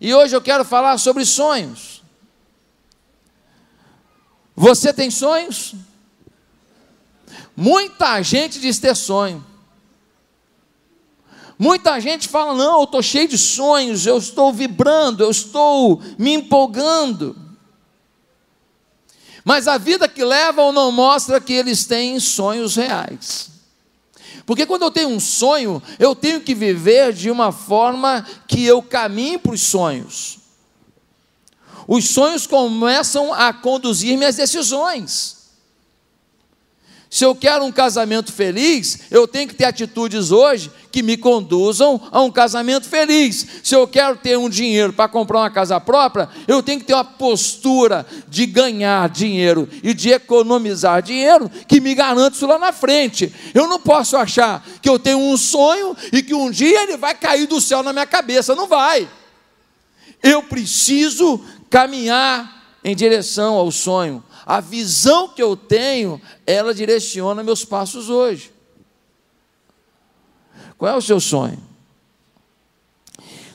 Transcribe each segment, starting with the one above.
E hoje eu quero falar sobre sonhos. Você tem sonhos? Muita gente diz ter sonho. Muita gente fala: não, eu estou cheio de sonhos, eu estou vibrando, eu estou me empolgando. Mas a vida que levam não mostra que eles têm sonhos reais. Porque quando eu tenho um sonho, eu tenho que viver de uma forma que eu caminhe para os sonhos. Os sonhos começam a conduzir minhas decisões. Se eu quero um casamento feliz, eu tenho que ter atitudes hoje que me conduzam a um casamento feliz. Se eu quero ter um dinheiro para comprar uma casa própria, eu tenho que ter uma postura de ganhar dinheiro e de economizar dinheiro que me garante isso lá na frente. Eu não posso achar que eu tenho um sonho e que um dia ele vai cair do céu na minha cabeça. Não vai. Eu preciso caminhar em direção ao sonho a visão que eu tenho, ela direciona meus passos hoje. Qual é o seu sonho?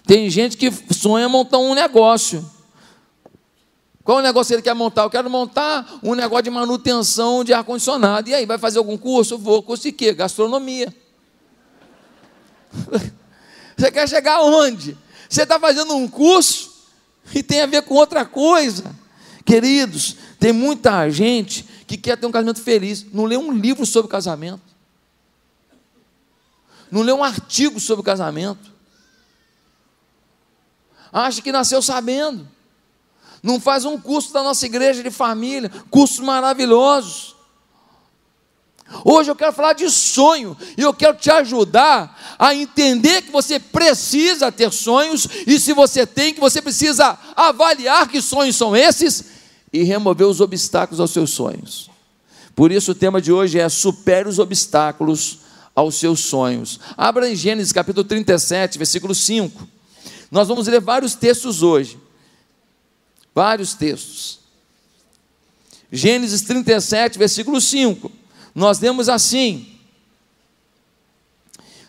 Tem gente que sonha montar um negócio. Qual o negócio que ele quer montar? Eu quero montar um negócio de manutenção de ar-condicionado. E aí, vai fazer algum curso? Vou. Curso de quê? Gastronomia. Você quer chegar aonde? Você está fazendo um curso e tem a ver com outra coisa. Queridos, tem muita gente que quer ter um casamento feliz, não lê um livro sobre casamento, não lê um artigo sobre casamento, acha que nasceu sabendo, não faz um curso da nossa igreja de família, cursos maravilhosos. Hoje eu quero falar de sonho e eu quero te ajudar a entender que você precisa ter sonhos e se você tem, que você precisa avaliar que sonhos são esses e remover os obstáculos aos seus sonhos. Por isso o tema de hoje é supere os obstáculos aos seus sonhos. Abra em Gênesis capítulo 37, versículo 5. Nós vamos ler vários textos hoje. Vários textos. Gênesis 37, versículo 5. Nós lemos assim: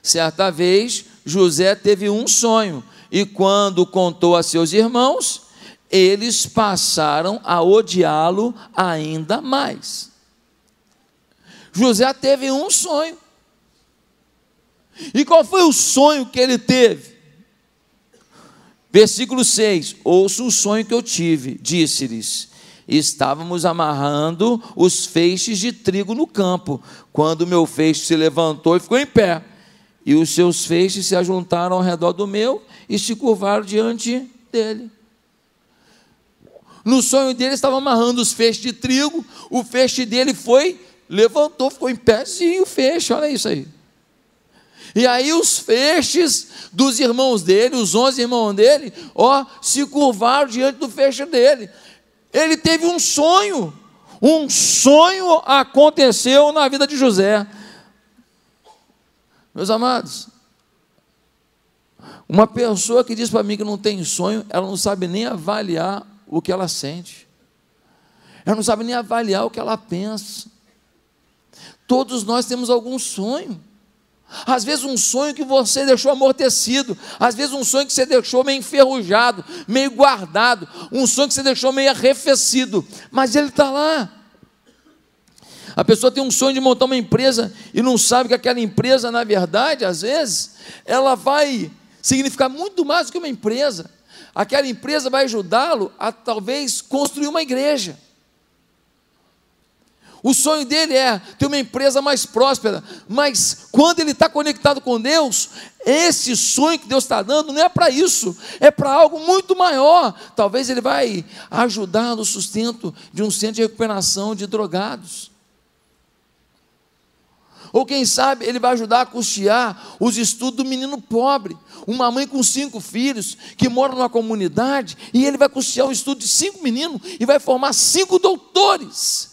Certa vez, José teve um sonho, e quando contou a seus irmãos, eles passaram a odiá-lo ainda mais. José teve um sonho. E qual foi o sonho que ele teve? Versículo 6: Ouço o sonho que eu tive, disse-lhes: Estávamos amarrando os feixes de trigo no campo, quando meu feixe se levantou e ficou em pé, e os seus feixes se ajuntaram ao redor do meu e se curvaram diante dele. No sonho dele estava amarrando os feixes de trigo, o feixe dele foi, levantou, ficou em pézinho o feixe, olha isso aí. E aí os feixes dos irmãos dele, os onze irmãos dele, ó, se curvaram diante do feixe dele. Ele teve um sonho, um sonho aconteceu na vida de José. Meus amados, uma pessoa que diz para mim que não tem sonho, ela não sabe nem avaliar o que ela sente. Ela não sabe nem avaliar o que ela pensa. Todos nós temos algum sonho. Às vezes um sonho que você deixou amortecido, às vezes um sonho que você deixou meio enferrujado, meio guardado, um sonho que você deixou meio arrefecido, mas ele está lá. A pessoa tem um sonho de montar uma empresa e não sabe que aquela empresa, na verdade, às vezes, ela vai significar muito mais do que uma empresa aquela empresa vai ajudá-lo a talvez construir uma igreja. O sonho dele é ter uma empresa mais próspera, mas quando ele está conectado com Deus, esse sonho que Deus está dando não é para isso, é para algo muito maior. Talvez ele vai ajudar no sustento de um centro de recuperação de drogados. Ou quem sabe ele vai ajudar a custear os estudos do menino pobre. Uma mãe com cinco filhos que mora numa comunidade e ele vai custear o estudo de cinco meninos e vai formar cinco doutores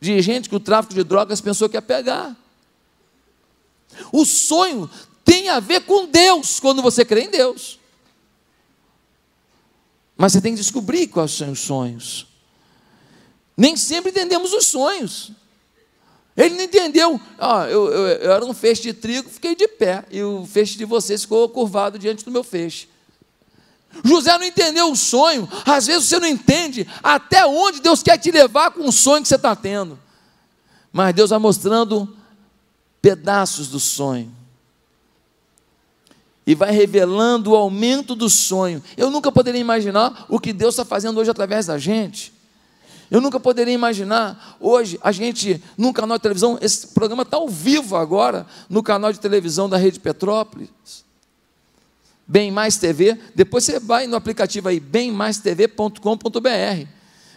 de gente que o tráfico de drogas pensou que ia pegar. O sonho tem a ver com Deus quando você crê em Deus. Mas você tem que descobrir quais são os sonhos. Nem sempre entendemos os sonhos. Ele não entendeu. Ah, eu, eu, eu, era um feixe de trigo, fiquei de pé. E o feixe de vocês ficou curvado diante do meu feixe. José não entendeu o sonho. Às vezes você não entende até onde Deus quer te levar com o sonho que você está tendo. Mas Deus vai mostrando pedaços do sonho. E vai revelando o aumento do sonho. Eu nunca poderia imaginar o que Deus está fazendo hoje através da gente. Eu nunca poderia imaginar hoje a gente num canal de televisão, esse programa está ao vivo agora no canal de televisão da Rede Petrópolis. Bem Mais TV, depois você vai no aplicativo aí, bemmaistv.com.br.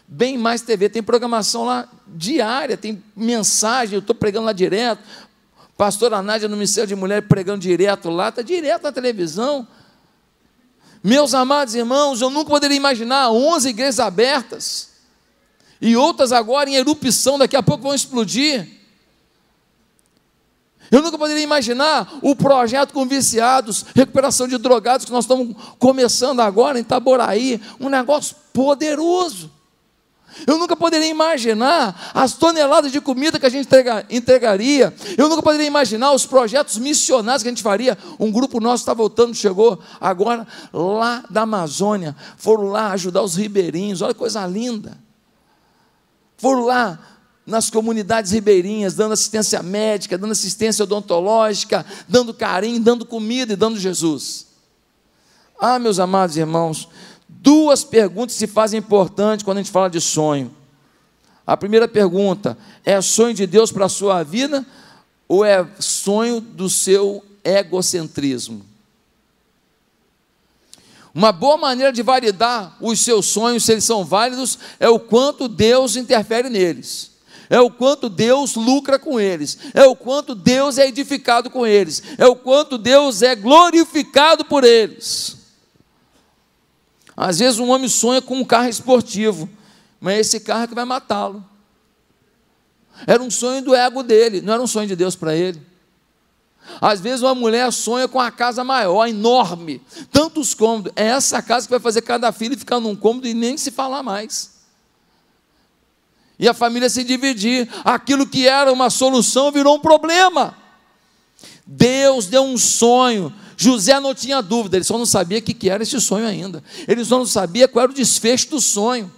Bem Mais TV, tem programação lá diária, tem mensagem, eu estou pregando lá direto. Pastora Nádia no Ministério de Mulher pregando direto lá, está direto na televisão. Meus amados irmãos, eu nunca poderia imaginar 11 igrejas abertas e outras agora em erupção, daqui a pouco vão explodir. Eu nunca poderia imaginar o projeto com viciados, recuperação de drogados que nós estamos começando agora em Itaboraí, um negócio poderoso. Eu nunca poderia imaginar as toneladas de comida que a gente entrega, entregaria. Eu nunca poderia imaginar os projetos missionários que a gente faria. Um grupo nosso está voltando, chegou agora lá da Amazônia. Foram lá ajudar os ribeirinhos. Olha que coisa linda. Foram lá nas comunidades ribeirinhas, dando assistência médica, dando assistência odontológica, dando carinho, dando comida e dando Jesus. Ah, meus amados irmãos, duas perguntas se fazem importantes quando a gente fala de sonho. A primeira pergunta: é sonho de Deus para a sua vida ou é sonho do seu egocentrismo? Uma boa maneira de validar os seus sonhos, se eles são válidos, é o quanto Deus interfere neles é o quanto Deus lucra com eles, é o quanto Deus é edificado com eles, é o quanto Deus é glorificado por eles. Às vezes um homem sonha com um carro esportivo, mas é esse carro que vai matá-lo. Era um sonho do ego dele, não era um sonho de Deus para ele. Às vezes uma mulher sonha com a casa maior, enorme, tantos cômodos. É essa casa que vai fazer cada filho ficar num cômodo e nem se falar mais e a família se dividir. Aquilo que era uma solução virou um problema. Deus deu um sonho. José não tinha dúvida, ele só não sabia o que era esse sonho ainda. Ele só não sabia qual era o desfecho do sonho.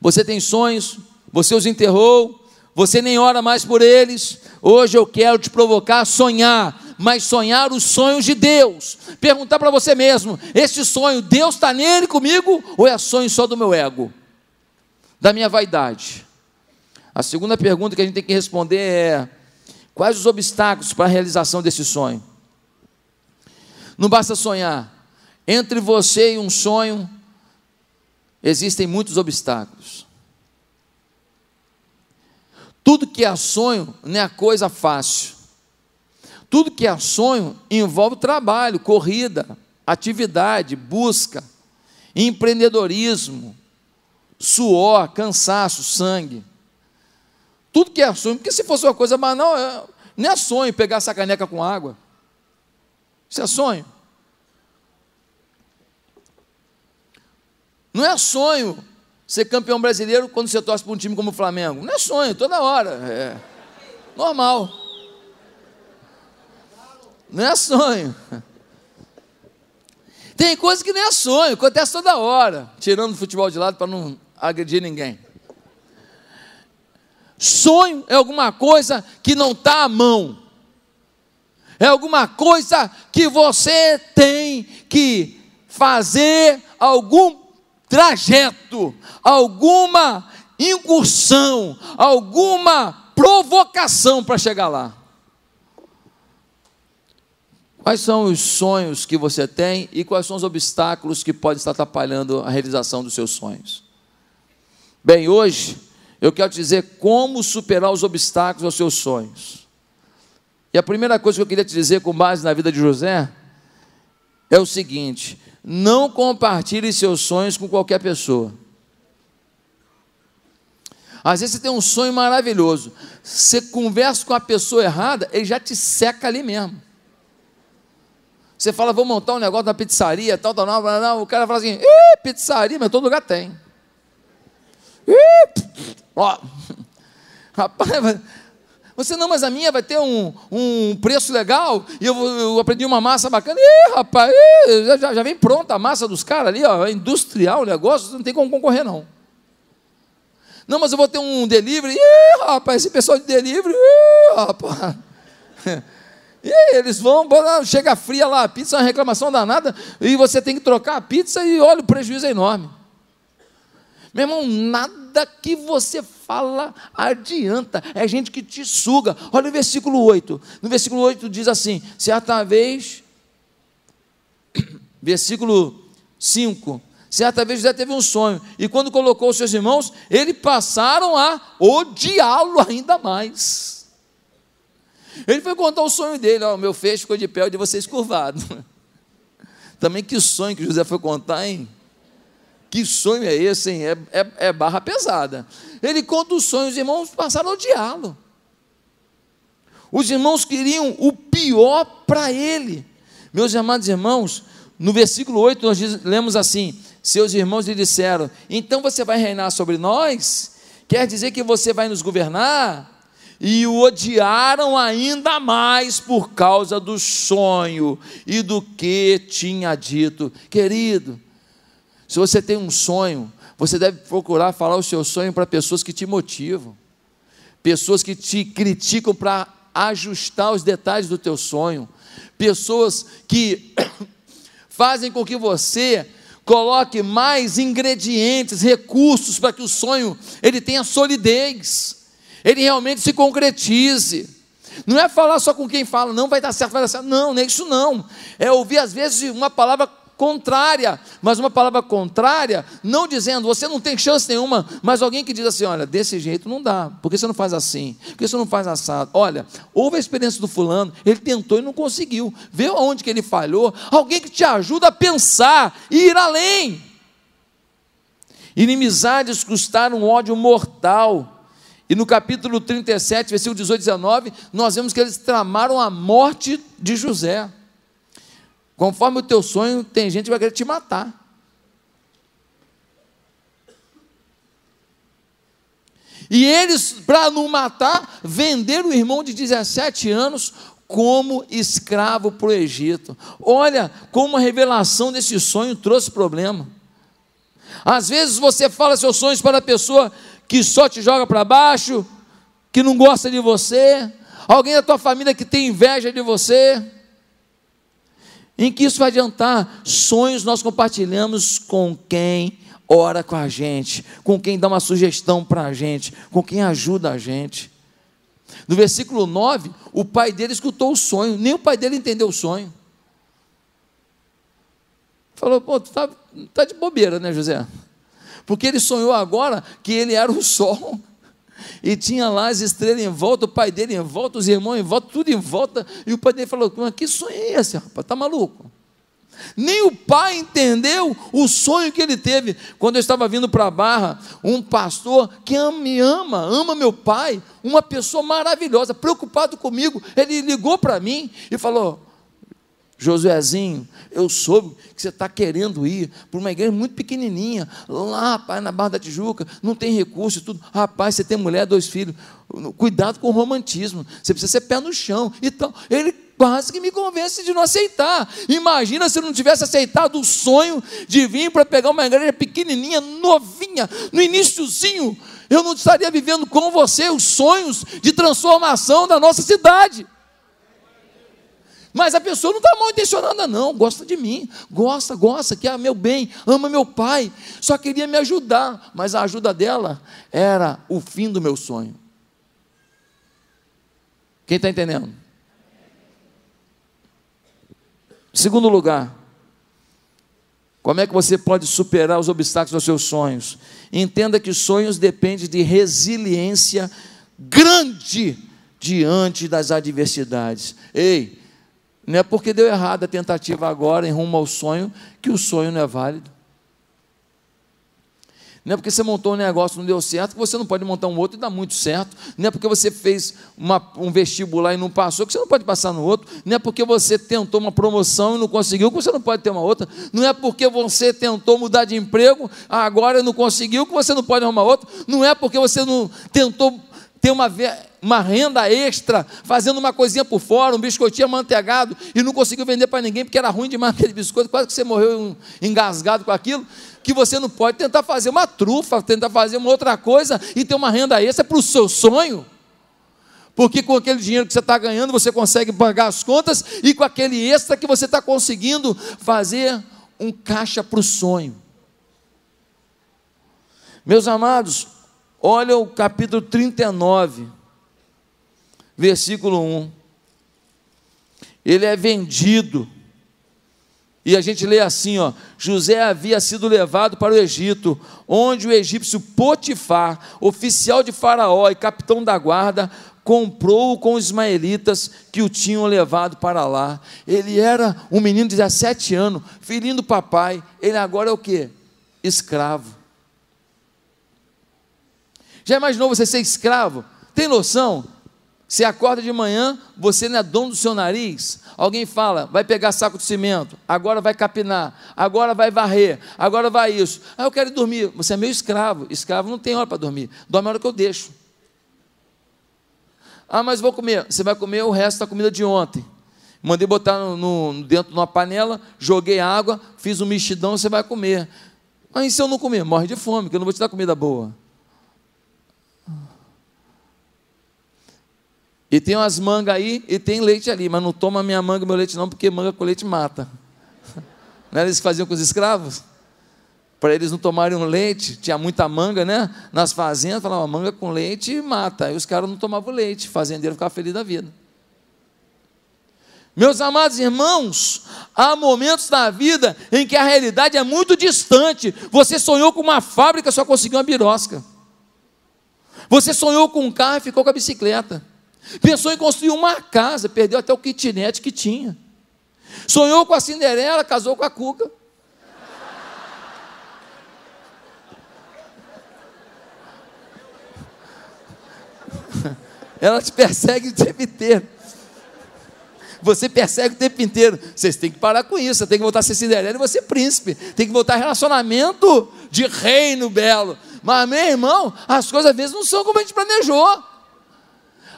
Você tem sonhos, você os enterrou, você nem ora mais por eles. Hoje eu quero te provocar a sonhar mas sonhar os sonhos de Deus. Perguntar para você mesmo: este sonho, Deus está nele comigo ou é sonho só do meu ego, da minha vaidade? A segunda pergunta que a gente tem que responder é: quais os obstáculos para a realização desse sonho? Não basta sonhar, entre você e um sonho existem muitos obstáculos. Tudo que é sonho não é coisa fácil. Tudo que é sonho envolve trabalho, corrida, atividade, busca, empreendedorismo, suor, cansaço, sangue. Tudo que é sonho, porque se fosse uma coisa banal, é, não é sonho pegar essa caneca com água. Isso é sonho. Não é sonho ser campeão brasileiro quando você torce para um time como o Flamengo. Não é sonho, toda hora. É normal. Não é sonho. Tem coisa que não é sonho, acontece toda hora, tirando o futebol de lado para não agredir ninguém. Sonho é alguma coisa que não está à mão, é alguma coisa que você tem que fazer algum trajeto, alguma incursão, alguma provocação para chegar lá. Quais são os sonhos que você tem e quais são os obstáculos que podem estar atrapalhando a realização dos seus sonhos? Bem, hoje eu quero te dizer como superar os obstáculos aos seus sonhos. E a primeira coisa que eu queria te dizer com base na vida de José é o seguinte: não compartilhe seus sonhos com qualquer pessoa. Às vezes você tem um sonho maravilhoso, você conversa com a pessoa errada, ele já te seca ali mesmo. Você fala, vou montar um negócio na pizzaria, tal, tal, tal, tal. O cara fala assim, pizzaria, mas todo lugar tem. Ih, ó. Rapaz, Você não, mas a minha vai ter um, um preço legal, e eu, eu aprendi uma massa bacana. Ih, rapaz, ih, já, já vem pronta a massa dos caras ali, ó, é industrial o negócio, não tem como concorrer, não. Não, mas eu vou ter um delivery. Ih, rapaz, esse pessoal de delivery, ih, rapaz. E eles vão, chega fria lá a pizza, é uma reclamação danada, e você tem que trocar a pizza e olha, o prejuízo é enorme. Meu irmão, nada que você fala adianta, é gente que te suga. Olha o versículo 8. No versículo 8 diz assim: certa vez, versículo 5. Certa vez José teve um sonho, e quando colocou os seus irmãos, eles passaram a odiá-lo ainda mais. Ele foi contar o sonho dele: Ó, meu feixe ficou de pé, o de vocês curvado. Também que sonho que José foi contar, hein? Que sonho é esse, hein? É, é, é barra pesada. Ele conta o sonho, os irmãos passaram a odiá-lo. Os irmãos queriam o pior para ele. Meus amados irmãos, no versículo 8 nós lemos assim: Seus irmãos lhe disseram: Então você vai reinar sobre nós? Quer dizer que você vai nos governar? e o odiaram ainda mais por causa do sonho e do que tinha dito. Querido, se você tem um sonho, você deve procurar falar o seu sonho para pessoas que te motivam, pessoas que te criticam para ajustar os detalhes do teu sonho, pessoas que fazem com que você coloque mais ingredientes, recursos para que o sonho ele tenha solidez ele realmente se concretize. Não é falar só com quem fala, não vai dar certo, vai dar certo. Não, não é isso não. É ouvir às vezes uma palavra contrária, mas uma palavra contrária, não dizendo você não tem chance nenhuma, mas alguém que diz assim: olha, desse jeito não dá, por que você não faz assim? Por que você não faz assado? Olha, houve a experiência do fulano, ele tentou e não conseguiu, vê aonde que ele falhou, alguém que te ajuda a pensar e ir além. Inimizades custaram um ódio mortal e no capítulo 37, versículo 18 e 19, nós vemos que eles tramaram a morte de José. Conforme o teu sonho, tem gente que vai querer te matar. E eles, para não matar, venderam o irmão de 17 anos como escravo para o Egito. Olha como a revelação desse sonho trouxe problema. Às vezes você fala seus sonhos para a pessoa que só te joga para baixo, que não gosta de você, alguém da tua família que tem inveja de você. Em que isso vai adiantar? Sonhos nós compartilhamos com quem ora com a gente, com quem dá uma sugestão para a gente, com quem ajuda a gente. No versículo 9, o pai dele escutou o sonho, nem o pai dele entendeu o sonho. Falou, pô, tu tá, tá de bobeira, né, José? porque ele sonhou agora que ele era o sol. E tinha lá as estrelas em volta, o pai dele em volta, os irmãos em volta, tudo em volta. E o pai dele falou: Que sonho é esse, rapaz? Está maluco? Nem o pai entendeu o sonho que ele teve. Quando eu estava vindo para a Barra, um pastor que me ama, ama meu pai, uma pessoa maravilhosa, preocupado comigo, ele ligou para mim e falou: Josuezinho, eu soube que você está querendo ir para uma igreja muito pequenininha, lá, rapaz, na Barra da Tijuca, não tem recurso e tudo. Rapaz, você tem mulher, dois filhos. Cuidado com o romantismo. Você precisa ser pé no chão. Então, ele quase que me convence de não aceitar. Imagina se eu não tivesse aceitado o sonho de vir para pegar uma igreja pequenininha, novinha, no iníciozinho. Eu não estaria vivendo com você os sonhos de transformação da nossa cidade. Mas a pessoa não está mal intencionada, não, gosta de mim, gosta, gosta, quer meu bem, ama meu pai, só queria me ajudar, mas a ajuda dela era o fim do meu sonho. Quem está entendendo? Segundo lugar, como é que você pode superar os obstáculos aos seus sonhos? Entenda que sonhos dependem de resiliência grande diante das adversidades. Ei, não é porque deu errado a tentativa agora em rumo ao sonho que o sonho não é válido. Não é porque você montou um negócio e não deu certo que você não pode montar um outro e dar muito certo. Não é porque você fez uma, um vestibular e não passou que você não pode passar no outro. Não é porque você tentou uma promoção e não conseguiu que você não pode ter uma outra. Não é porque você tentou mudar de emprego, agora não conseguiu que você não pode arrumar outro. Não é porque você não tentou ter uma, uma renda extra, fazendo uma coisinha por fora, um biscoitinho amanteigado, e não conseguiu vender para ninguém porque era ruim demais aquele biscoito, quase que você morreu engasgado com aquilo, que você não pode tentar fazer uma trufa, tentar fazer uma outra coisa e ter uma renda extra para o seu sonho. Porque com aquele dinheiro que você está ganhando, você consegue pagar as contas, e com aquele extra que você está conseguindo fazer um caixa para o sonho. Meus amados, olha o capítulo 39, versículo 1. Ele é vendido. E a gente lê assim, ó: José havia sido levado para o Egito, onde o egípcio Potifar, oficial de Faraó e capitão da guarda, comprou-o com os ismaelitas que o tinham levado para lá. Ele era um menino de 17 anos, filhinho do papai. Ele agora é o que? Escravo. Já imaginou você ser escravo? Tem noção? Você acorda de manhã, você não é dono do seu nariz. Alguém fala, vai pegar saco de cimento, agora vai capinar, agora vai varrer, agora vai isso. Ah, eu quero dormir. Você é meu escravo. Escravo não tem hora para dormir. Dorme a hora que eu deixo. Ah, mas vou comer. Você vai comer o resto da comida de ontem. Mandei botar no, no, dentro de uma panela, joguei água, fiz um mexidão, você vai comer. Mas se eu não comer? Morre de fome, porque eu não vou te dar comida boa. E tem umas mangas aí e tem leite ali, mas não toma minha manga e meu leite não, porque manga com leite mata. Não era isso que faziam com os escravos? para eles não tomarem leite, tinha muita manga, né? Nas fazendas, falava manga com leite mata. Aí os caras não tomavam leite, fazendeiro ficava feliz da vida. Meus amados irmãos, há momentos na vida em que a realidade é muito distante. Você sonhou com uma fábrica, só conseguiu uma birosca. Você sonhou com um carro e ficou com a bicicleta. Pensou em construir uma casa, perdeu até o kitnet que tinha. Sonhou com a Cinderela, casou com a Cuca. Ela te persegue o tempo inteiro. Você persegue o tempo inteiro. Vocês têm que parar com isso. Você tem que voltar a ser Cinderela e você príncipe. Tem que voltar a relacionamento de reino belo. Mas, meu irmão, as coisas às vezes não são como a gente planejou.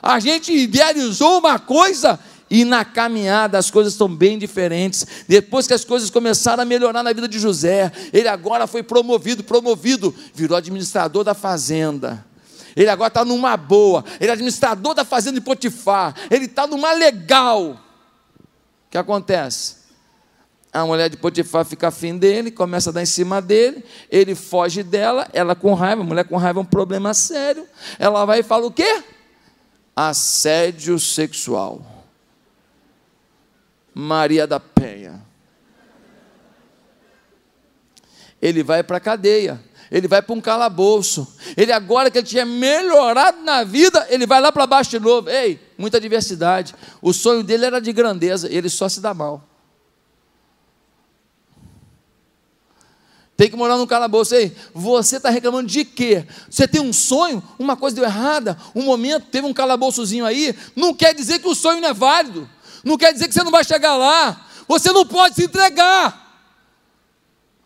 A gente idealizou uma coisa e na caminhada as coisas estão bem diferentes. Depois que as coisas começaram a melhorar na vida de José, ele agora foi promovido, promovido, virou administrador da fazenda. Ele agora está numa boa. Ele é administrador da fazenda de Potifar. Ele está numa legal. O que acontece? A mulher de Potifar fica afim dele, começa a dar em cima dele, ele foge dela, ela com raiva, mulher com raiva é um problema sério. Ela vai e fala o quê? Assédio sexual. Maria da Penha. Ele vai para a cadeia ele vai para um calabouço. Ele agora que ele tinha melhorado na vida, ele vai lá para baixo de novo. Ei, muita diversidade. O sonho dele era de grandeza, ele só se dá mal. Tem que morar no calabouço. Ei, você está reclamando de quê? Você tem um sonho, uma coisa deu errada, um momento, teve um calabouçozinho aí, não quer dizer que o sonho não é válido. Não quer dizer que você não vai chegar lá. Você não pode se entregar.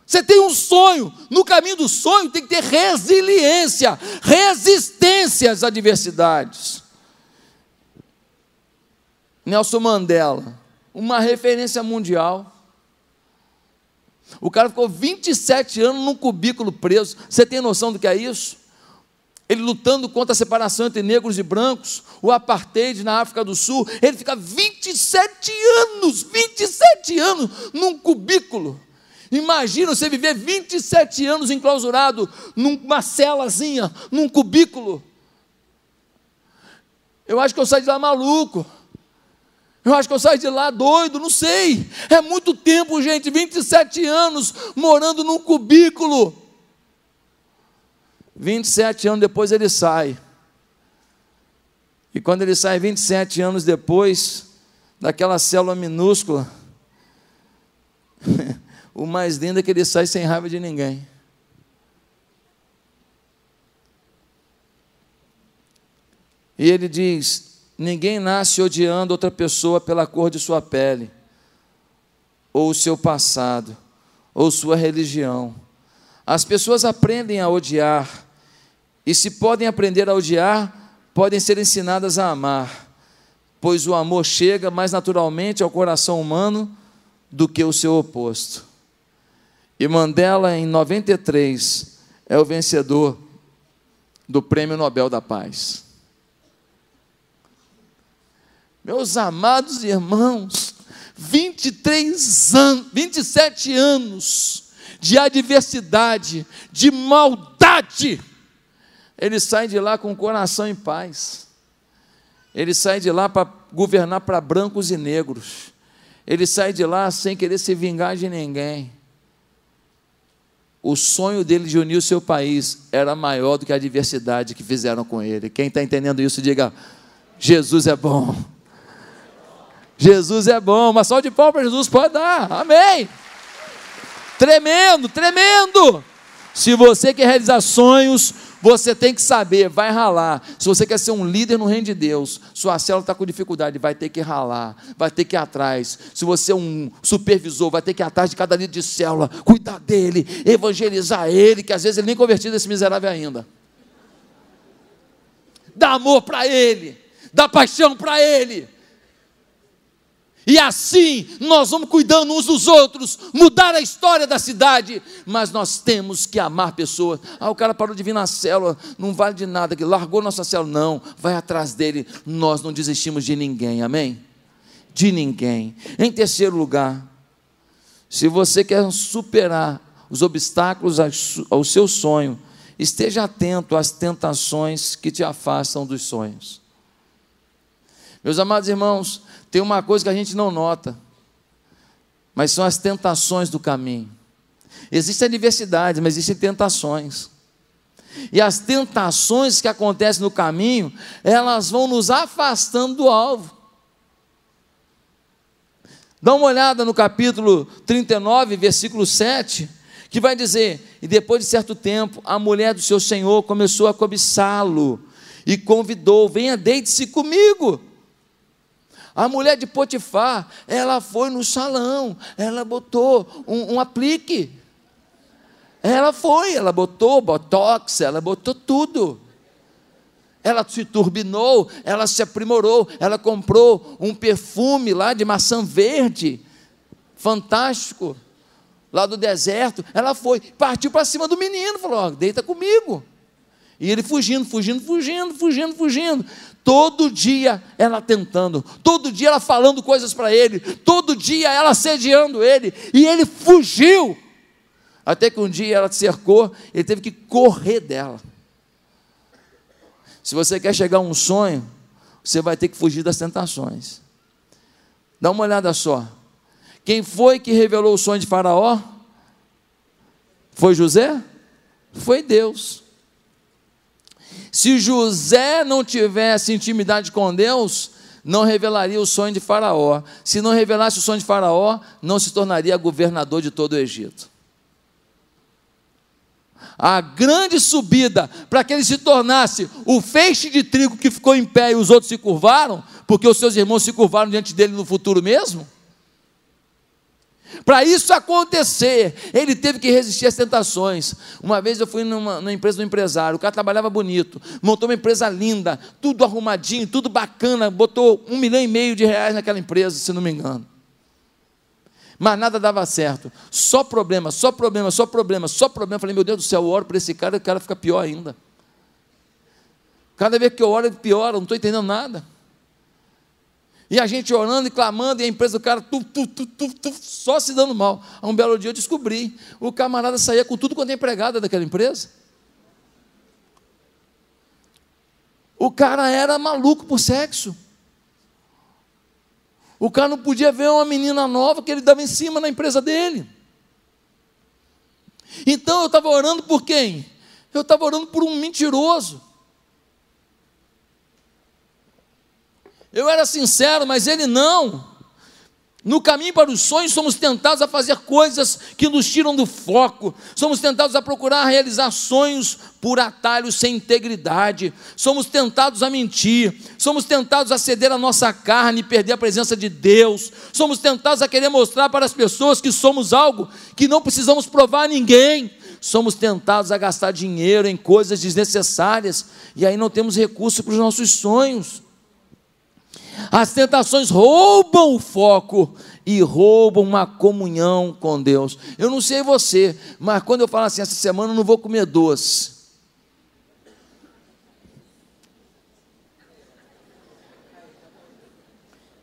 Você tem um sonho, no caminho do sonho tem que ter resiliência, resistência às adversidades. Nelson Mandela, uma referência mundial. O cara ficou 27 anos num cubículo preso. Você tem noção do que é isso? Ele lutando contra a separação entre negros e brancos, o apartheid na África do Sul. Ele fica 27 anos, 27 anos num cubículo. Imagina você viver 27 anos enclausurado numa celazinha, num cubículo. Eu acho que eu saio de lá maluco. Eu acho que eu saio de lá doido, não sei. É muito tempo, gente, 27 anos morando num cubículo. 27 anos depois ele sai. E quando ele sai 27 anos depois daquela célula minúscula, o mais lindo é que ele sai sem raiva de ninguém. E ele diz: ninguém nasce odiando outra pessoa pela cor de sua pele, ou o seu passado, ou sua religião. As pessoas aprendem a odiar, e se podem aprender a odiar, podem ser ensinadas a amar, pois o amor chega mais naturalmente ao coração humano do que o seu oposto. E Mandela, em 93, é o vencedor do Prêmio Nobel da Paz. Meus amados irmãos, 23 anos, 27 anos de adversidade, de maldade, ele sai de lá com o coração em paz. Ele sai de lá para governar para brancos e negros. Ele sai de lá sem querer se vingar de ninguém. O sonho dele de unir o seu país era maior do que a adversidade que fizeram com ele. Quem está entendendo isso, diga: Jesus é bom. Jesus é bom. Uma salva de palmas para Jesus pode dar. Amém. Tremendo, tremendo. Se você quer realizar sonhos, você tem que saber, vai ralar. Se você quer ser um líder no reino de Deus, sua célula está com dificuldade, vai ter que ralar, vai ter que ir atrás. Se você é um supervisor, vai ter que ir atrás de cada líder de célula, cuidar dele, evangelizar ele, que às vezes ele nem convertido esse miserável ainda. Dá amor para ele, dá paixão para ele. E assim nós vamos cuidando uns dos outros, mudar a história da cidade, mas nós temos que amar pessoas. Ah, o cara parou de vir na célula, não vale de nada, que largou nossa célula. Não, vai atrás dele, nós não desistimos de ninguém, amém? De ninguém. Em terceiro lugar, se você quer superar os obstáculos ao seu sonho, esteja atento às tentações que te afastam dos sonhos. Meus amados irmãos, tem uma coisa que a gente não nota, mas são as tentações do caminho. Existem adversidades, mas existem tentações. E as tentações que acontecem no caminho, elas vão nos afastando do alvo. Dá uma olhada no capítulo 39, versículo 7, que vai dizer: E depois de certo tempo, a mulher do seu senhor começou a cobiçá-lo e convidou: Venha, deite-se comigo. A mulher de Potifar, ela foi no salão, ela botou um, um aplique. Ela foi, ela botou botox, ela botou tudo. Ela se turbinou, ela se aprimorou, ela comprou um perfume lá de maçã verde, fantástico, lá do deserto. Ela foi, partiu para cima do menino, falou: deita comigo. E ele fugindo, fugindo, fugindo, fugindo, fugindo. Todo dia ela tentando, todo dia ela falando coisas para ele, todo dia ela assediando ele, e ele fugiu. Até que um dia ela cercou, ele teve que correr dela. Se você quer chegar a um sonho, você vai ter que fugir das tentações. Dá uma olhada só. Quem foi que revelou o sonho de Faraó? Foi José? Foi Deus. Se José não tivesse intimidade com Deus, não revelaria o sonho de Faraó. Se não revelasse o sonho de Faraó, não se tornaria governador de todo o Egito. A grande subida para que ele se tornasse o feixe de trigo que ficou em pé e os outros se curvaram, porque os seus irmãos se curvaram diante dele no futuro mesmo, para isso acontecer, ele teve que resistir às tentações. Uma vez eu fui numa, numa empresa do um empresário, o cara trabalhava bonito, montou uma empresa linda, tudo arrumadinho, tudo bacana, botou um milhão e meio de reais naquela empresa, se não me engano. Mas nada dava certo, só problema, só problema, só problema, só problema. falei, meu Deus do céu, eu oro para esse cara o cara fica pior ainda. Cada vez que eu oro, ele piora, não estou entendendo nada. E a gente orando e clamando, e a empresa do cara tu, tu, tu, tu, só se dando mal. Um belo dia eu descobri, o camarada saía com tudo quanto é empregada daquela empresa. O cara era maluco por sexo. O cara não podia ver uma menina nova que ele dava em cima na empresa dele. Então eu estava orando por quem? Eu estava orando por um mentiroso. Eu era sincero, mas ele não. No caminho para os sonhos, somos tentados a fazer coisas que nos tiram do foco, somos tentados a procurar realizar sonhos por atalhos sem integridade, somos tentados a mentir, somos tentados a ceder a nossa carne e perder a presença de Deus, somos tentados a querer mostrar para as pessoas que somos algo que não precisamos provar a ninguém, somos tentados a gastar dinheiro em coisas desnecessárias e aí não temos recurso para os nossos sonhos. As tentações roubam o foco e roubam uma comunhão com Deus. Eu não sei você, mas quando eu falo assim, essa semana eu não vou comer doce.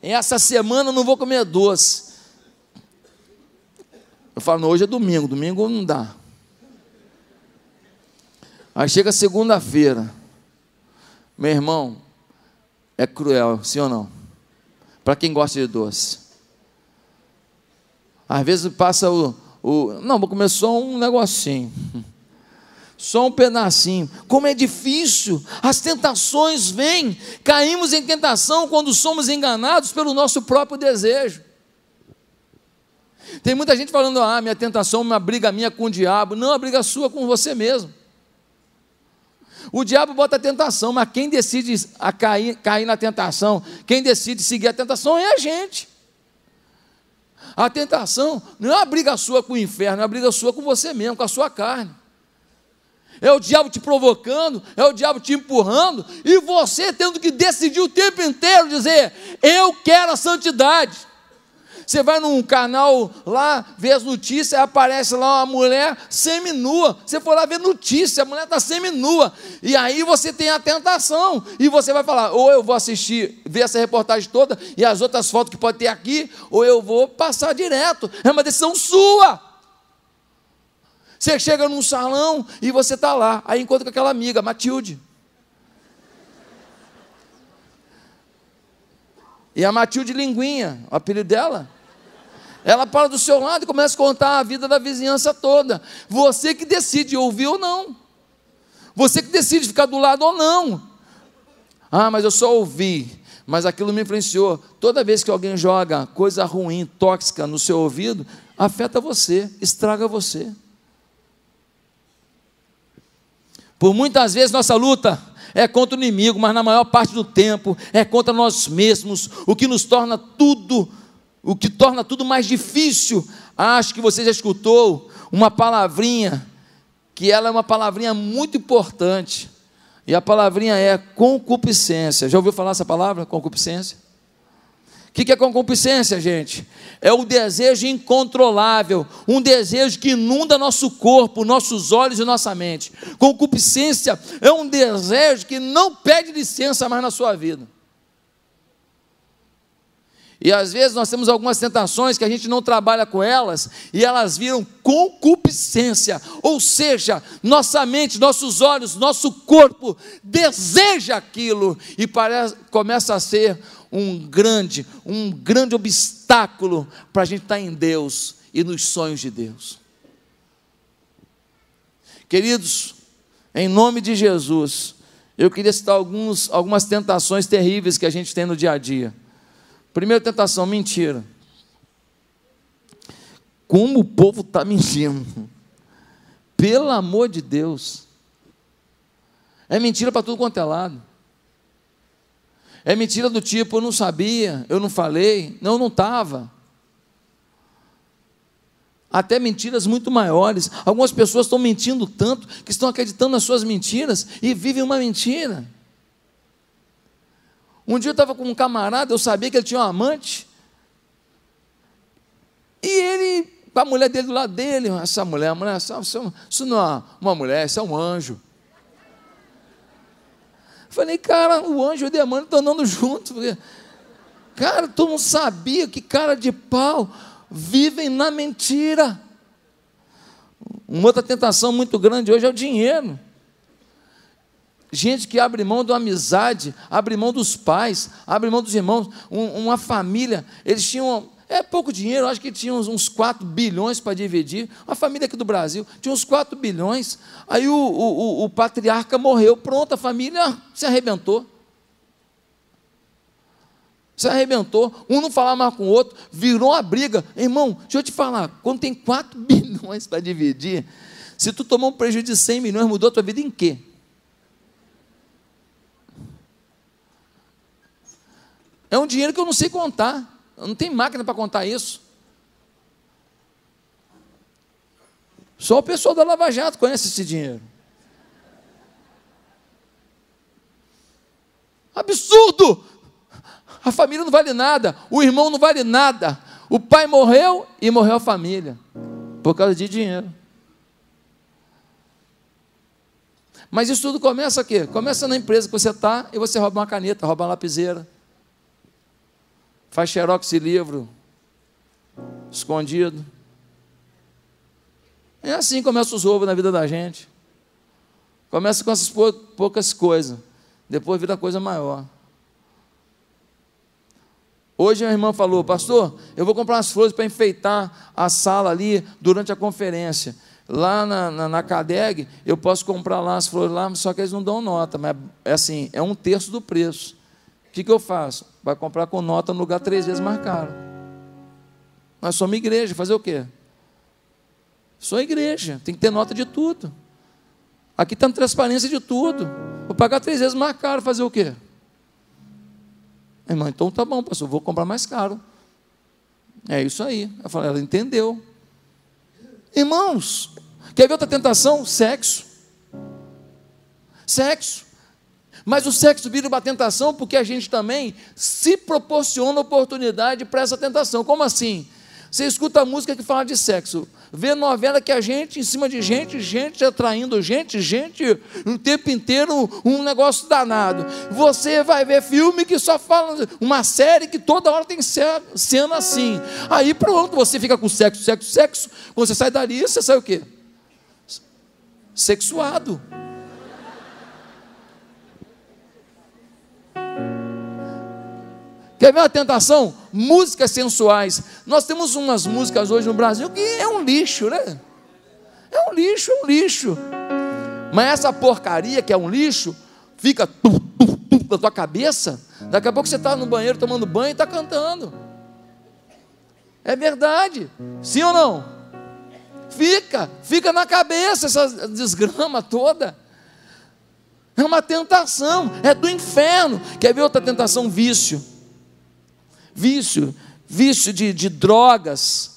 Essa semana eu não vou comer doce. Eu falo, não, hoje é domingo, domingo não dá. Aí chega segunda-feira, meu irmão, é cruel, sim ou não? Para quem gosta de doce. Às vezes passa o, o. Não, só um negocinho. Só um pedacinho. Como é difícil. As tentações vêm. Caímos em tentação quando somos enganados pelo nosso próprio desejo. Tem muita gente falando: ah, minha tentação é uma briga minha com o diabo. Não, a briga sua com você mesmo. O diabo bota a tentação, mas quem decide a cair, cair na tentação, quem decide seguir a tentação é a gente. A tentação não é uma briga sua com o inferno, é uma briga sua com você mesmo, com a sua carne. É o diabo te provocando, é o diabo te empurrando, e você tendo que decidir o tempo inteiro, dizer: Eu quero a santidade. Você vai num canal lá, vê as notícias, aparece lá uma mulher seminua. Você for lá ver notícia, a mulher está seminua. E aí você tem a tentação. E você vai falar: ou eu vou assistir, ver essa reportagem toda e as outras fotos que pode ter aqui, ou eu vou passar direto. É uma decisão sua. Você chega num salão e você está lá. Aí encontra com aquela amiga, Matilde. E a Matilde Linguinha, o apelido dela. Ela para do seu lado e começa a contar a vida da vizinhança toda. Você que decide ouvir ou não. Você que decide ficar do lado ou não. Ah, mas eu só ouvi, mas aquilo me influenciou. Toda vez que alguém joga coisa ruim, tóxica no seu ouvido, afeta você, estraga você. Por muitas vezes nossa luta é contra o inimigo, mas na maior parte do tempo é contra nós mesmos, o que nos torna tudo o que torna tudo mais difícil. Acho que você já escutou uma palavrinha, que ela é uma palavrinha muito importante. E a palavrinha é concupiscência. Já ouviu falar essa palavra, concupiscência? O que é concupiscência, gente? É o desejo incontrolável, um desejo que inunda nosso corpo, nossos olhos e nossa mente. Concupiscência é um desejo que não pede licença mais na sua vida. E às vezes nós temos algumas tentações que a gente não trabalha com elas e elas viram concupiscência, ou seja, nossa mente, nossos olhos, nosso corpo deseja aquilo e parece, começa a ser um grande, um grande obstáculo para a gente estar em Deus e nos sonhos de Deus. Queridos, em nome de Jesus, eu queria citar alguns, algumas tentações terríveis que a gente tem no dia a dia. Primeira tentação, mentira. Como o povo está mentindo. Pelo amor de Deus. É mentira para tudo quanto é lado. É mentira do tipo, eu não sabia, eu não falei, não, não estava. Até mentiras muito maiores. Algumas pessoas estão mentindo tanto que estão acreditando nas suas mentiras e vivem uma mentira. Um dia eu estava com um camarada, eu sabia que ele tinha um amante. E ele, a mulher dele do lado dele, essa mulher, a mulher, isso não é uma mulher, isso é um anjo. Falei, cara, o anjo e o demônio estão andando juntos. Cara, tu não sabia que cara de pau vivem na mentira. Uma outra tentação muito grande hoje é o dinheiro. Gente que abre mão da amizade, abre mão dos pais, abre mão dos irmãos, um, uma família, eles tinham é pouco dinheiro, acho que tinham uns 4 bilhões para dividir. Uma família aqui do Brasil tinha uns 4 bilhões. Aí o, o, o, patriarca morreu, pronto, a família se arrebentou. Se arrebentou, um não falava mais com o outro, virou uma briga. Irmão, deixa eu te falar, quando tem 4 bilhões para dividir, se tu tomou um prejuízo de 100 milhões, mudou a tua vida em quê? É um dinheiro que eu não sei contar. Não tenho máquina para contar isso. Só o pessoal da Lava Jato conhece esse dinheiro. Absurdo! A família não vale nada, o irmão não vale nada. O pai morreu e morreu a família por causa de dinheiro. Mas isso tudo começa aqui. Começa na empresa que você está e você rouba uma caneta, rouba uma lapiseira, faz xerox de livro escondido. É assim que começa os roubos na vida da gente. Começa com essas poucas coisas, depois vira coisa maior. Hoje a irmã falou, pastor, eu vou comprar umas flores para enfeitar a sala ali durante a conferência. Lá na, na, na CADEG, eu posso comprar lá as flores lá, só que eles não dão nota, mas é assim, é um terço do preço. O que, que eu faço? Vai comprar com nota no lugar três vezes mais caro. Nós somos igreja, fazer o quê? Sou igreja, tem que ter nota de tudo. Aqui está transparência de tudo. Vou pagar três vezes mais caro, fazer o quê? Irmão, então tá bom, pastor, vou comprar mais caro. É isso aí. Eu falei, ela entendeu. Irmãos, quer ver outra tentação? Sexo. Sexo. Mas o sexo vira uma tentação porque a gente também se proporciona oportunidade para essa tentação. Como assim? Você escuta música que fala de sexo vê novela que a gente, em cima de gente, gente atraindo gente, gente o tempo inteiro, um negócio danado. Você vai ver filme que só fala, uma série que toda hora tem cena assim. Aí pronto, você fica com sexo, sexo, sexo. Quando você sai dali, você sai o quê? Sexuado. Quer ver uma tentação? Músicas sensuais. Nós temos umas músicas hoje no Brasil que é um lixo, né? É um lixo, é um lixo. Mas essa porcaria que é um lixo, fica tu, tu, tu, na tua cabeça. Daqui a pouco você está no banheiro tomando banho e está cantando. É verdade. Sim ou não? Fica, fica na cabeça essa desgrama toda. É uma tentação, é do inferno. Quer ver outra tentação? Vício vício, vício de, de drogas,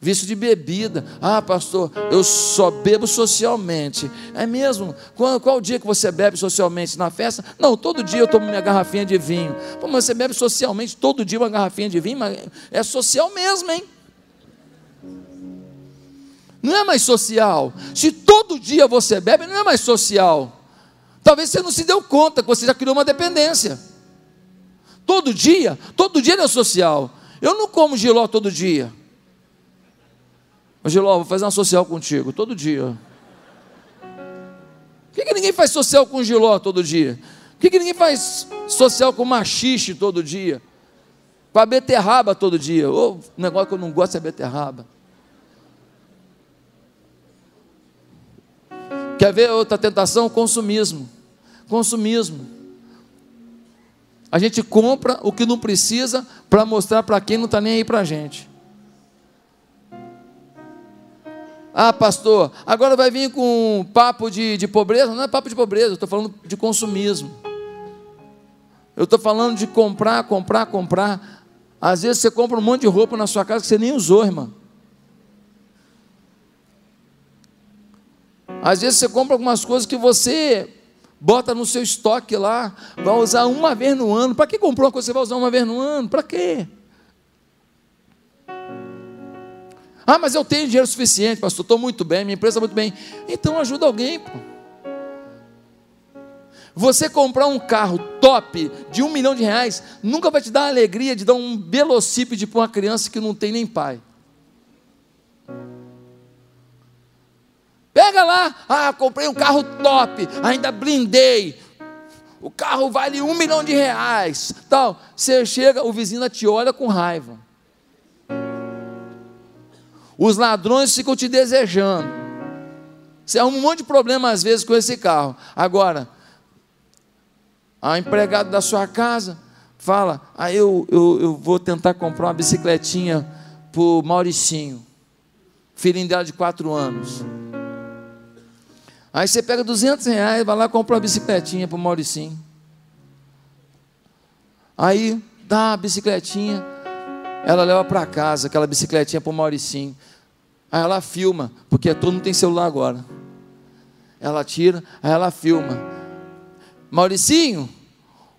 vício de bebida. Ah, pastor, eu só bebo socialmente. É mesmo? Qual, qual o dia que você bebe socialmente? Na festa? Não, todo dia eu tomo minha garrafinha de vinho. Pô, mas você bebe socialmente todo dia uma garrafinha de vinho? Mas é social mesmo, hein? Não é mais social. Se todo dia você bebe, não é mais social. Talvez você não se deu conta que você já criou uma dependência. Todo dia, todo dia é social. Eu não como giló todo dia. Mas giló, vou fazer uma social contigo, todo dia. Por que, que ninguém faz social com giló todo dia? Por que, que ninguém faz social com machixe todo dia? Com a beterraba todo dia? O negócio que eu não gosto é beterraba. Quer ver outra tentação? Consumismo. Consumismo. A gente compra o que não precisa para mostrar para quem não está nem aí para a gente. Ah, pastor, agora vai vir com um papo de, de pobreza? Não é papo de pobreza, eu estou falando de consumismo. Eu estou falando de comprar, comprar, comprar. Às vezes você compra um monte de roupa na sua casa que você nem usou, irmão. Às vezes você compra algumas coisas que você bota no seu estoque lá, vai usar uma vez no ano. Para que comprou uma coisa que você vai usar uma vez no ano? Para quê? Ah, mas eu tenho dinheiro suficiente, pastor, estou muito bem, minha empresa está muito bem. Então ajuda alguém, pô. Você comprar um carro top de um milhão de reais nunca vai te dar a alegria de dar um velocípede para uma criança que não tem nem pai. Pega lá, ah, comprei um carro top, ainda blindei. O carro vale um milhão de reais. Tal. Você chega, o vizinho te olha com raiva. Os ladrões ficam te desejando. Você arruma um monte de problema às vezes com esse carro. Agora, a empregada da sua casa fala: ah, eu, eu, eu vou tentar comprar uma bicicletinha para o Mauricinho, filhinho dela de quatro anos. Aí você pega 200 reais, vai lá compra uma bicicletinha para o Mauricinho. Aí dá a bicicletinha, ela leva para casa aquela bicicletinha para o Mauricinho. Aí ela filma, porque todo mundo tem celular agora. Ela tira, aí ela filma. Mauricinho,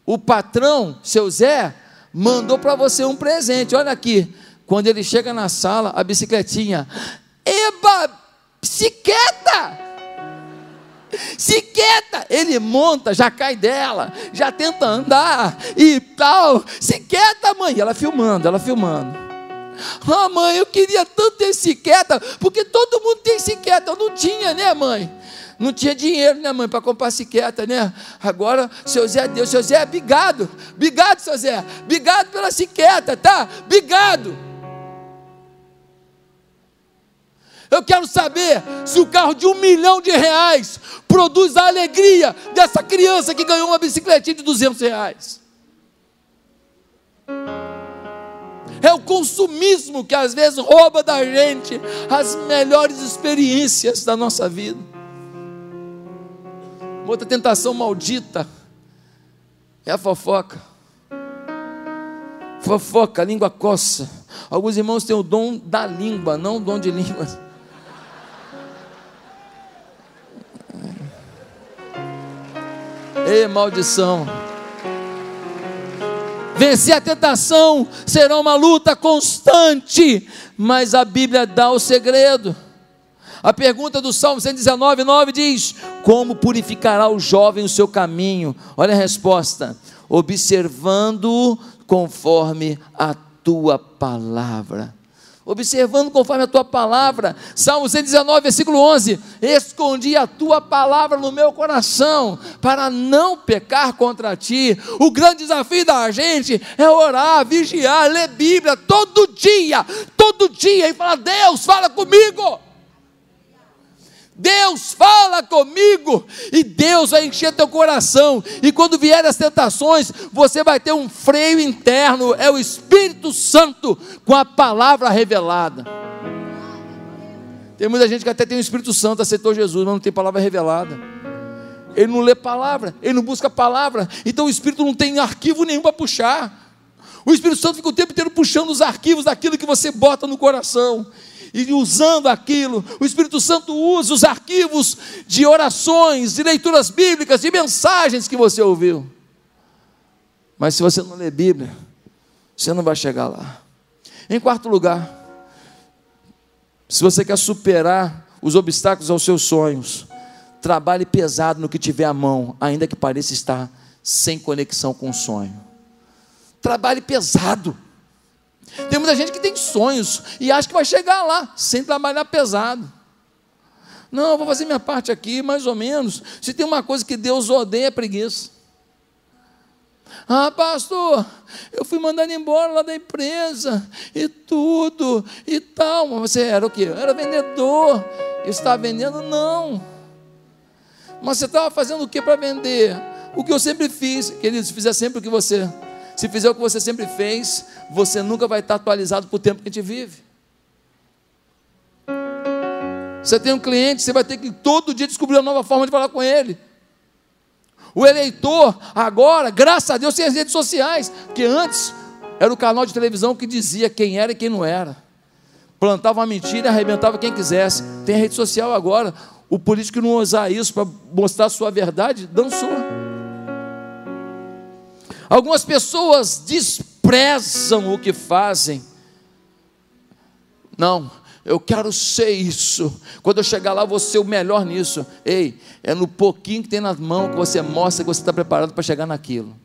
o patrão, seu Zé, mandou para você um presente. Olha aqui. Quando ele chega na sala, a bicicletinha. Eba, bicicleta! Siqueta, ele monta, já cai dela, já tenta andar e tal. Siqueta, mãe, ela filmando, ela filmando. Ah, mãe, eu queria tanto ter siqueta, porque todo mundo tem siqueta. Eu não tinha, né, mãe? Não tinha dinheiro, né, mãe, para comprar siqueta, né? Agora, seu Zé deu, seu Zé, é bigado, bigado, seu Zé, bigado pela siqueta, tá? Bigado. Eu quero saber se o carro de um milhão de reais produz a alegria dessa criança que ganhou uma bicicletinha de 200 reais. É o consumismo que às vezes rouba da gente as melhores experiências da nossa vida. Outra tentação maldita é a fofoca. Fofoca, língua coça. Alguns irmãos têm o dom da língua, não o dom de línguas. Ei, maldição. Vencer a tentação será uma luta constante, mas a Bíblia dá o segredo. A pergunta do Salmo 119, 9 diz: Como purificará o jovem o seu caminho? Olha a resposta: observando conforme a tua palavra observando conforme a tua palavra. Salmo 119, versículo 11: Escondi a tua palavra no meu coração, para não pecar contra ti. O grande desafio da gente é orar, vigiar, ler Bíblia todo dia, todo dia, e falar: Deus, fala comigo. Deus fala comigo e Deus vai encher teu coração. E quando vier as tentações, você vai ter um freio interno, é o Espírito Santo com a palavra revelada. Tem muita gente que até tem o Espírito Santo, aceitou Jesus, mas não tem palavra revelada. Ele não lê palavra, ele não busca palavra, então o Espírito não tem arquivo nenhum para puxar. O Espírito Santo fica o tempo inteiro puxando os arquivos daquilo que você bota no coração e usando aquilo. O Espírito Santo usa os arquivos de orações, de leituras bíblicas, de mensagens que você ouviu. Mas se você não lê Bíblia, você não vai chegar lá. Em quarto lugar, se você quer superar os obstáculos aos seus sonhos, trabalhe pesado no que tiver à mão, ainda que pareça estar sem conexão com o sonho. Trabalhe pesado. Tem muita gente que tem sonhos e acha que vai chegar lá sem trabalhar pesado. Não, vou fazer minha parte aqui, mais ou menos. Se tem uma coisa que Deus odeia, é preguiça. Ah, pastor, eu fui mandado embora lá da empresa e tudo e tal. Mas você era o quê? era vendedor. Eu estava vendendo? Não. Mas você estava fazendo o que para vender? O que eu sempre fiz, queridos, fizer sempre o que você se fizer o que você sempre fez, você nunca vai estar atualizado para o tempo que a gente vive. Você tem um cliente, você vai ter que todo dia descobrir uma nova forma de falar com ele. O eleitor, agora, graças a Deus, tem as redes sociais, que antes era o canal de televisão que dizia quem era e quem não era. Plantava uma mentira e arrebentava quem quisesse. Tem a rede social agora. O político não usar isso para mostrar a sua verdade, dançou. Algumas pessoas desprezam o que fazem. Não, eu quero ser isso. Quando eu chegar lá, vou ser o melhor nisso. Ei, é no pouquinho que tem nas mãos que você mostra que você está preparado para chegar naquilo.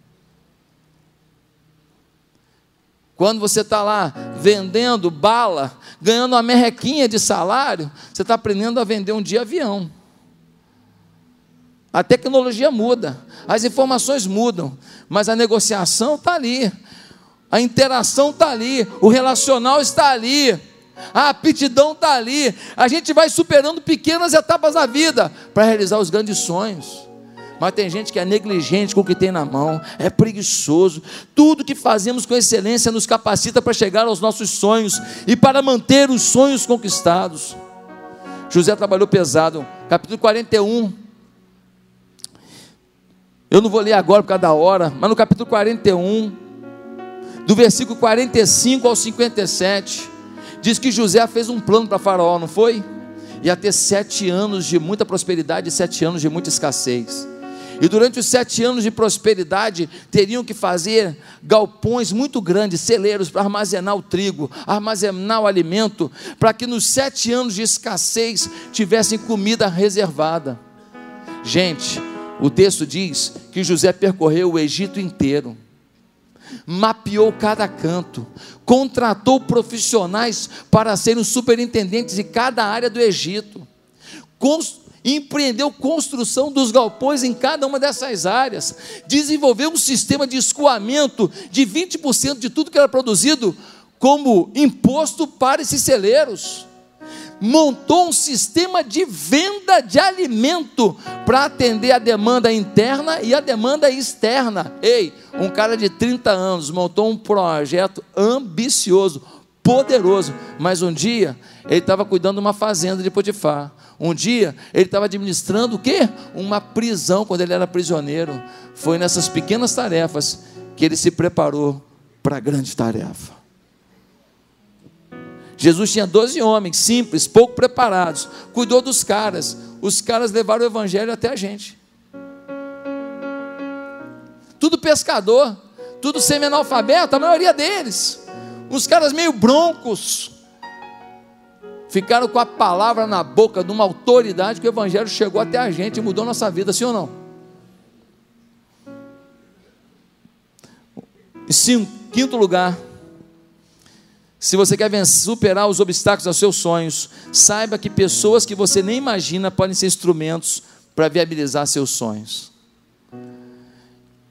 Quando você está lá vendendo bala, ganhando uma merrequinha de salário, você está aprendendo a vender um dia avião. A tecnologia muda, as informações mudam, mas a negociação está ali, a interação está ali, o relacional está ali, a aptidão está ali. A gente vai superando pequenas etapas da vida para realizar os grandes sonhos. Mas tem gente que é negligente com o que tem na mão, é preguiçoso. Tudo que fazemos com excelência nos capacita para chegar aos nossos sonhos e para manter os sonhos conquistados. José trabalhou pesado, capítulo 41, eu não vou ler agora por causa da hora, mas no capítulo 41, do versículo 45 ao 57, Diz que José fez um plano para Faraó, não foi? Ia ter sete anos de muita prosperidade e sete anos de muita escassez. E durante os sete anos de prosperidade, teriam que fazer galpões muito grandes, celeiros, para armazenar o trigo, armazenar o alimento, para que nos sete anos de escassez tivessem comida reservada. Gente, o texto diz que José percorreu o Egito inteiro mapeou cada canto, contratou profissionais para serem superintendentes de cada área do Egito, empreendeu construção dos galpões em cada uma dessas áreas, desenvolveu um sistema de escoamento de 20% de tudo que era produzido como imposto para esses celeiros montou um sistema de venda de alimento para atender a demanda interna e a demanda externa. Ei, um cara de 30 anos montou um projeto ambicioso, poderoso, mas um dia ele estava cuidando de uma fazenda de Potifar. Um dia ele estava administrando o quê? Uma prisão quando ele era prisioneiro. Foi nessas pequenas tarefas que ele se preparou para a grande tarefa. Jesus tinha 12 homens simples, pouco preparados, cuidou dos caras. Os caras levaram o evangelho até a gente. Tudo pescador, tudo semi-analfabeto, a maioria deles. Os caras meio broncos. Ficaram com a palavra na boca de uma autoridade que o evangelho chegou até a gente e mudou nossa vida, sim ou não? Em quinto lugar, se você quer superar os obstáculos aos seus sonhos, saiba que pessoas que você nem imagina podem ser instrumentos para viabilizar seus sonhos.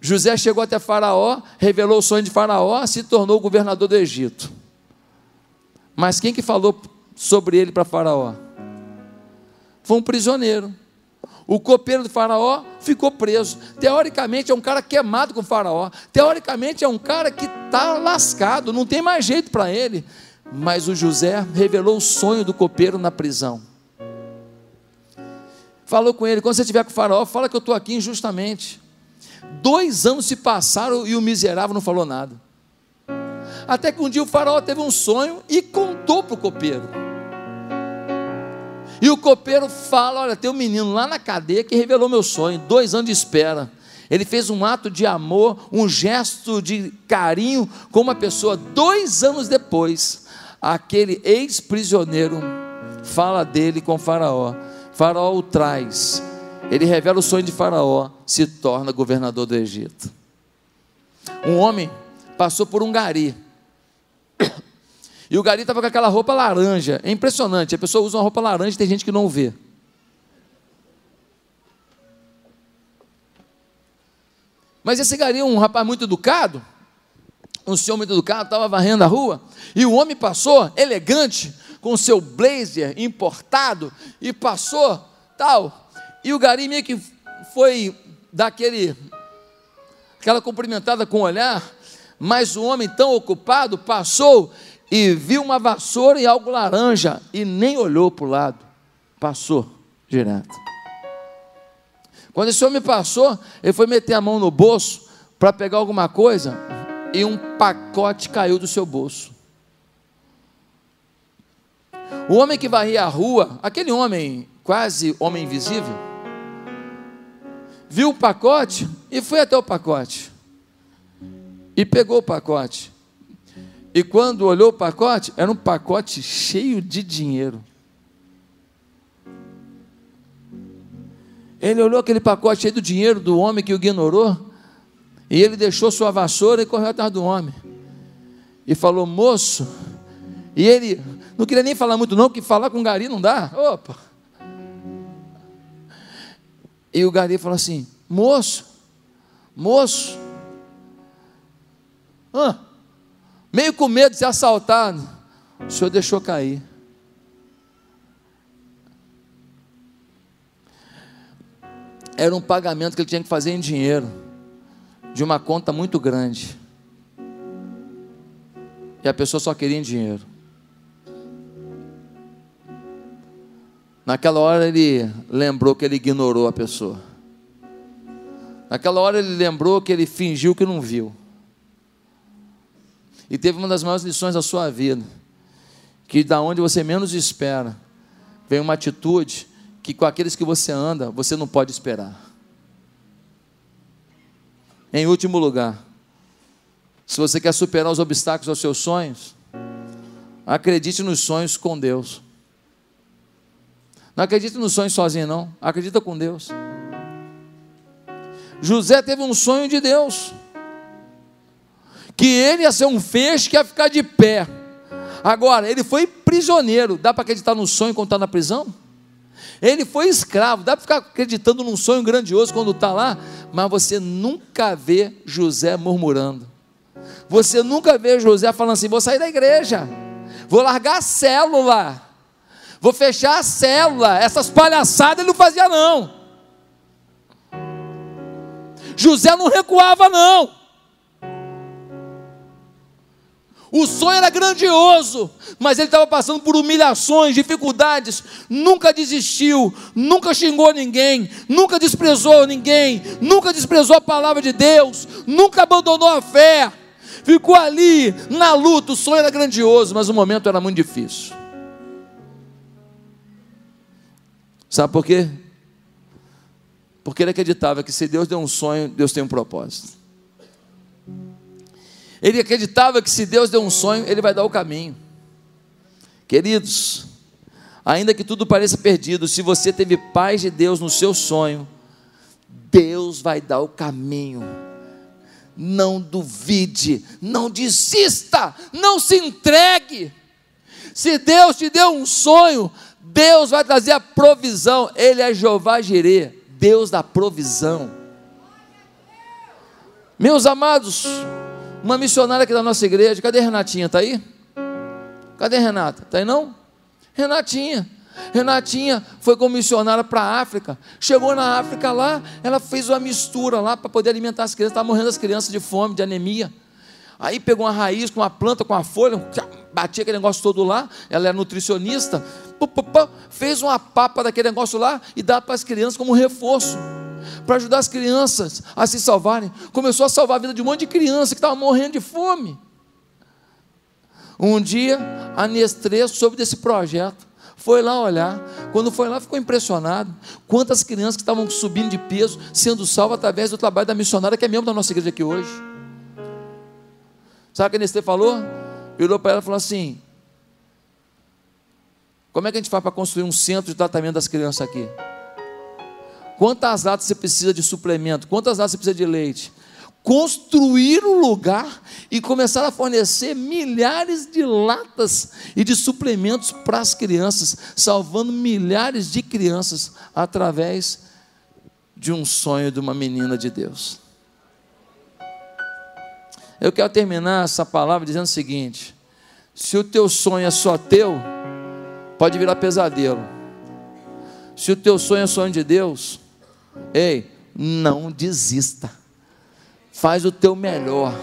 José chegou até Faraó, revelou o sonho de Faraó, se tornou governador do Egito. Mas quem que falou sobre ele para Faraó? Foi um prisioneiro. O copeiro do Faraó ficou preso. Teoricamente é um cara queimado com o Faraó. Teoricamente é um cara que está lascado, não tem mais jeito para ele. Mas o José revelou o sonho do copeiro na prisão. Falou com ele: quando você estiver com o Faraó, fala que eu estou aqui injustamente. Dois anos se passaram e o miserável não falou nada. Até que um dia o Faraó teve um sonho e contou para o copeiro. E o copeiro fala: Olha, tem um menino lá na cadeia que revelou meu sonho, dois anos de espera. Ele fez um ato de amor, um gesto de carinho com uma pessoa. Dois anos depois, aquele ex-prisioneiro fala dele com Faraó. Faraó o traz. Ele revela o sonho de Faraó, se torna governador do Egito. Um homem passou por um gari. E o gari estava com aquela roupa laranja. É impressionante. A pessoa usa uma roupa laranja e tem gente que não vê. Mas esse gari é um rapaz muito educado. Um senhor muito educado, estava varrendo a rua. E o homem passou, elegante, com seu blazer importado. E passou, tal. E o gari meio que foi daquele aquela cumprimentada com o olhar, mas o homem tão ocupado passou e viu uma vassoura e algo laranja e nem olhou para o lado, passou direto. Quando esse homem passou, ele foi meter a mão no bolso para pegar alguma coisa e um pacote caiu do seu bolso. O homem que varria a rua, aquele homem quase homem invisível, viu o pacote e foi até o pacote e pegou o pacote e quando olhou o pacote, era um pacote cheio de dinheiro. Ele olhou aquele pacote cheio do dinheiro do homem que o ignorou, e ele deixou sua vassoura e correu atrás do homem. E falou, moço, e ele não queria nem falar muito, não, porque falar com o gari não dá. Opa! E o gari falou assim: moço, moço, ah, meio com medo de ser assaltado, o Senhor deixou cair. Era um pagamento que ele tinha que fazer em dinheiro, de uma conta muito grande. E a pessoa só queria em dinheiro. Naquela hora ele lembrou que ele ignorou a pessoa. Naquela hora ele lembrou que ele fingiu que não viu e teve uma das maiores lições da sua vida, que da onde você menos espera, vem uma atitude que com aqueles que você anda, você não pode esperar. Em último lugar, se você quer superar os obstáculos aos seus sonhos, acredite nos sonhos com Deus. Não acredite nos sonhos sozinho, não. Acredita com Deus. José teve um sonho de Deus. Que ele ia ser um feixe que ia ficar de pé. Agora, ele foi prisioneiro. Dá para acreditar no sonho quando está na prisão? Ele foi escravo. Dá para ficar acreditando num sonho grandioso quando está lá? Mas você nunca vê José murmurando. Você nunca vê José falando assim: vou sair da igreja, vou largar a célula, vou fechar a célula. Essas palhaçadas ele não fazia, não. José não recuava, não. O sonho era grandioso, mas ele estava passando por humilhações, dificuldades. Nunca desistiu, nunca xingou ninguém, nunca desprezou ninguém, nunca desprezou a palavra de Deus, nunca abandonou a fé. Ficou ali na luta. O sonho era grandioso, mas o momento era muito difícil. Sabe por quê? Porque ele acreditava que se Deus deu um sonho, Deus tem um propósito. Ele acreditava que se Deus deu um sonho, Ele vai dar o caminho. Queridos, ainda que tudo pareça perdido, se você teve paz de Deus no seu sonho, Deus vai dar o caminho. Não duvide, não desista, não se entregue. Se Deus te deu um sonho, Deus vai trazer a provisão. Ele é Jeová Jireh, Deus da provisão. Meus amados, uma missionária aqui da nossa igreja, cadê Renatinha? Está aí? Cadê Renata? Está aí não? Renatinha. Renatinha foi como missionária para a África. Chegou na África lá, ela fez uma mistura lá para poder alimentar as crianças. Estava morrendo as crianças de fome, de anemia. Aí pegou uma raiz com uma planta, com uma folha, batia aquele negócio todo lá. Ela era nutricionista. Fez uma papa daquele negócio lá e dá para as crianças como reforço para ajudar as crianças a se salvarem. Começou a salvar a vida de um monte de criança que estava morrendo de fome. Um dia, a Nestlé soube desse projeto. Foi lá olhar. Quando foi lá, ficou impressionado. Quantas crianças que estavam subindo de peso, sendo salvas através do trabalho da missionária, que é membro da nossa igreja aqui hoje. Sabe o que a Nestlé falou? Virou para ela e falou assim: Como é que a gente faz para construir um centro de tratamento das crianças aqui? Quantas latas você precisa de suplemento? Quantas latas você precisa de leite? Construir o um lugar e começar a fornecer milhares de latas e de suplementos para as crianças, salvando milhares de crianças através de um sonho de uma menina de Deus. Eu quero terminar essa palavra dizendo o seguinte: se o teu sonho é só teu, pode virar pesadelo. Se o teu sonho é sonho de Deus, Ei, não desista. Faz o teu melhor.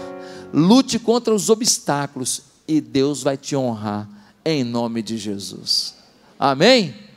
Lute contra os obstáculos e Deus vai te honrar em nome de Jesus. Amém?